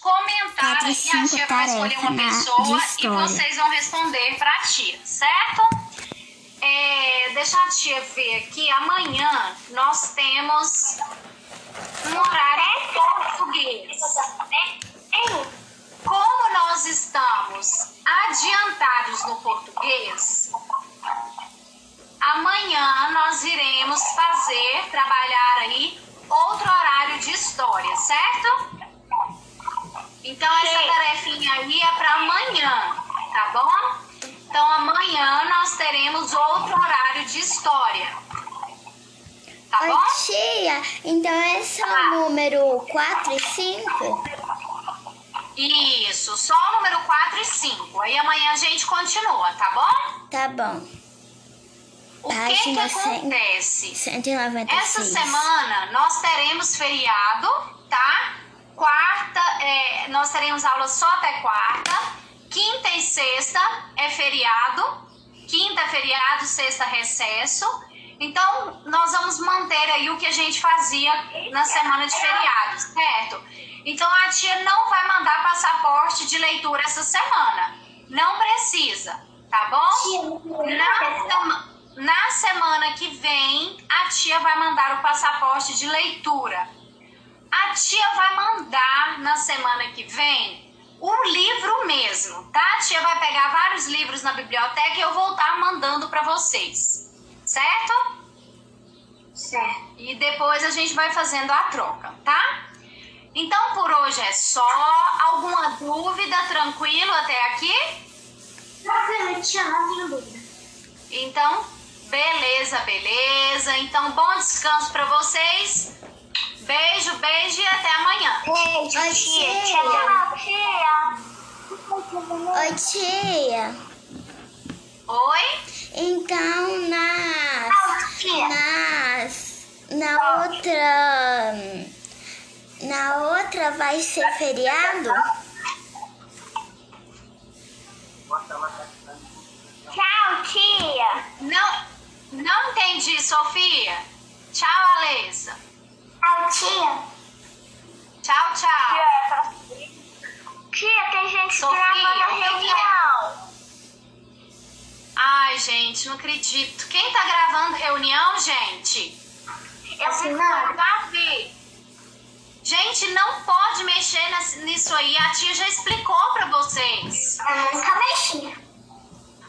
comentar Quatro, aí, a tia vai escolher uma pessoa e vocês vão responder pra tia, certo? É, deixa a tia ver aqui. Amanhã nós temos um horário de português. Como nós estamos adiantados no português, amanhã nós iremos fazer, trabalhar Então essa tarefinha aí é para amanhã, tá bom? Então amanhã nós teremos outro horário de história. Tá bom? Oi, tia, então é Ah. o número 4 e 5? Isso, só o número 4 e 5. Aí amanhã a gente continua, tá bom? Tá bom. O que que Página cem. acontece? 196. Essa semana nós teremos feriado, tá? Nós teremos aula só até quarta. Quinta e sexta é feriado. Quinta é feriado, sexta recesso. Então, nós vamos manter aí o que a gente fazia na semana de feriados, certo? Então, a tia não vai mandar passaporte de leitura essa semana. Não precisa, tá bom? Na, sema- na semana que vem, a tia vai mandar o passaporte de leitura. A tia vai mandar na semana que vem o livro mesmo, tá? A tia vai pegar vários livros na biblioteca e eu vou estar mandando para vocês, certo? Certo. E depois a gente vai fazendo a troca, tá? Então por hoje é só. Alguma dúvida? Tranquilo até aqui? Tranquilo, tia, não tenho dúvida. Então, beleza, beleza. Então, bom descanso para vocês. Beijo, beijo e até amanhã. Beijo, Oi, tia. Tchau, tia. Oi, tia. Oi? Então, nas, nas, na outra, na outra vai ser feriado? Tchau, tia. Não, não entendi, Sofia. Tchau, tia. Tchau, tchau. Tia, tem gente Sofia, gravando a reunião. Ai, gente, não acredito. Quem tá gravando reunião, gente? Eu Não não. ver. Gente, não pode mexer nisso aí. A tia já explicou pra vocês. Eu nunca mexi.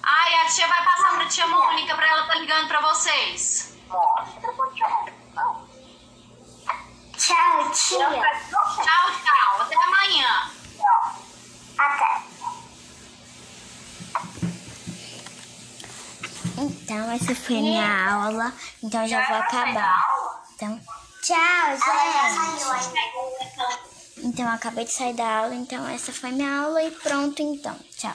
Ai, a tia vai passar pra tia Mônica pra ela tá ligando pra vocês. Tchau, tia. Tchau, tchau. Até amanhã. Até. Então, essa foi a minha aula. Então, já vou acabar. Então, tchau, gente. Então, eu acabei de sair da aula. Então, essa foi minha aula e pronto, então. Tchau.